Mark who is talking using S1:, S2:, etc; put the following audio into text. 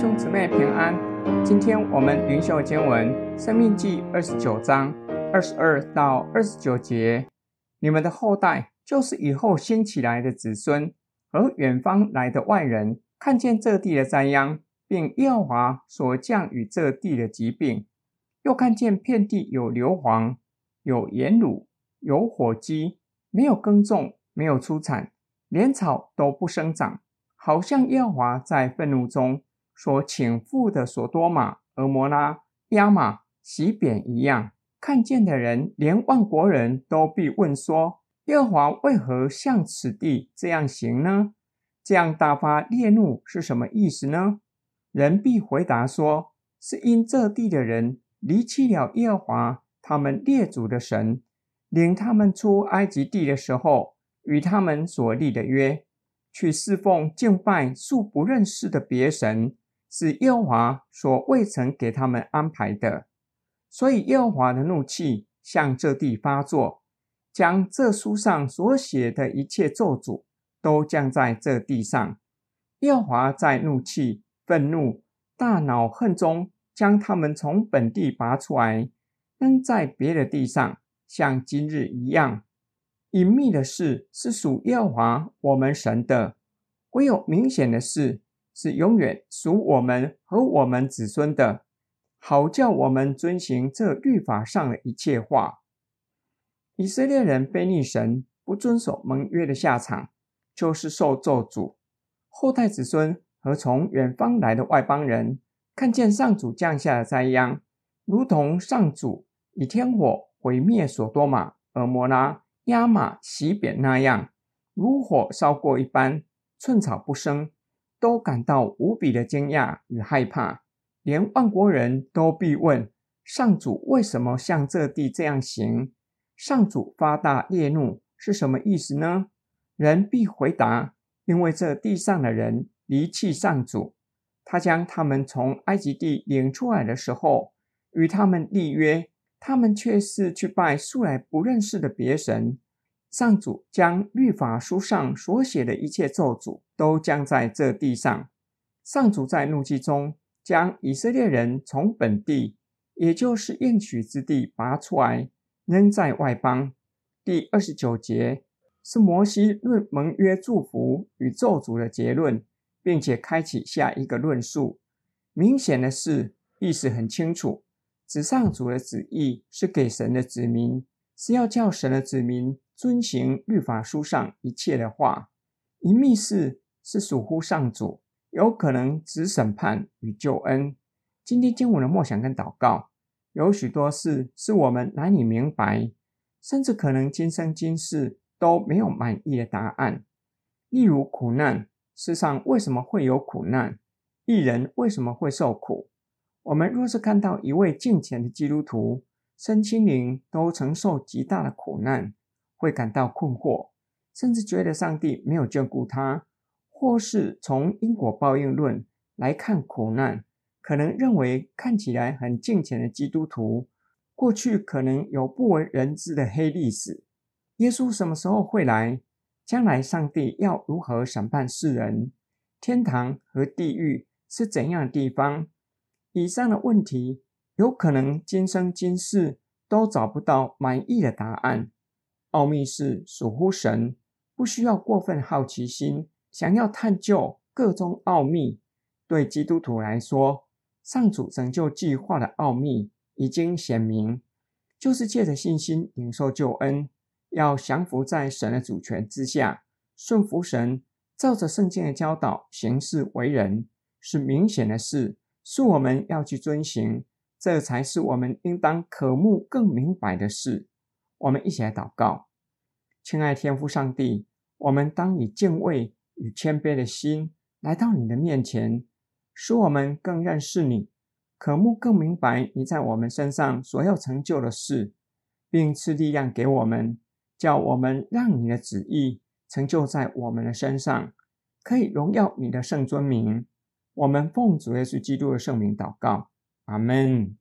S1: 兄姊妹平安。今天我们灵修经文《生命记》二十九章二十二到二十九节。你们的后代，就是以后兴起来的子孙和远方来的外人，看见这地的灾殃，并耶和华所降雨这地的疾病，又看见遍地有硫磺、有盐卤、有火鸡，没有耕种，没有出产，连草都不生长。好像耶和华在愤怒中所倾覆的所多玛、蛾摩拉、亚玛、洗扁一样，看见的人连万国人都必问说：耶和华为何向此地这样行呢？这样大发烈怒是什么意思呢？人必回答说：是因这地的人离弃了耶和华他们列祖的神，领他们出埃及地的时候与他们所立的约。去侍奉敬拜素不认识的别神，是耶和华所未曾给他们安排的。所以耶和华的怒气向这地发作，将这书上所写的一切咒诅都降在这地上。耶和华在怒气、愤怒、大恼恨中，将他们从本地拔出来，扔在别的地上，像今日一样。隐秘的事是属耶和华我们神的，唯有明显的事是永远属我们和我们子孙的，好叫我们遵行这律法上的一切话。以色列人悖逆神，不遵守盟约的下场，就是受咒诅。后代子孙和从远方来的外邦人，看见上主降下的灾殃，如同上主以天火毁灭所多玛、蛾摩拉。押玛、洗扁那样，如火烧过一般，寸草不生，都感到无比的惊讶与害怕。连万国人都必问：上主为什么向这地这样行？上主发大烈怒是什么意思呢？人必回答：因为这地上的人离弃上主，他将他们从埃及地领出来的时候，与他们立约。他们却是去拜素来不认识的别神，上主将律法书上所写的一切咒诅都降在这地上。上主在怒气中将以色列人从本地，也就是应许之地拔出来，扔在外邦。第二十九节是摩西论盟约祝福与咒诅的结论，并且开启下一个论述。明显的是，意思很清楚。指上主的旨意是给神的子民，是要叫神的子民遵行律法书上一切的话。一密事是属乎上主，有可能指审判与救恩。今天经文的默想跟祷告，有许多事是我们难以明白，甚至可能今生今世都没有满意的答案。例如苦难，世上为什么会有苦难？一人为什么会受苦？我们若是看到一位敬虔的基督徒，身心灵都承受极大的苦难，会感到困惑，甚至觉得上帝没有眷顾他，或是从因果报应论来看苦难，可能认为看起来很敬虔的基督徒，过去可能有不为人知的黑历史。耶稣什么时候会来？将来上帝要如何审判世人？天堂和地狱是怎样的地方？以上的问题，有可能今生今世都找不到满意的答案。奥秘是属乎神，不需要过分好奇心，想要探究各种奥秘。对基督徒来说，上主拯救计划的奥秘已经显明，就是借着信心领受救恩，要降服在神的主权之下，顺服神，照着圣经的教导行事为人，是明显的事。是我们要去遵行，这才是我们应当渴慕更明白的事。我们一起来祷告，亲爱天父上帝，我们当以敬畏与谦卑的心来到你的面前，使我们更认识你，渴慕更明白你在我们身上所要成就的事，并赐力量给我们，叫我们让你的旨意成就在我们的身上，可以荣耀你的圣尊名。我们奉主耶稣基督的圣名祷告，阿门。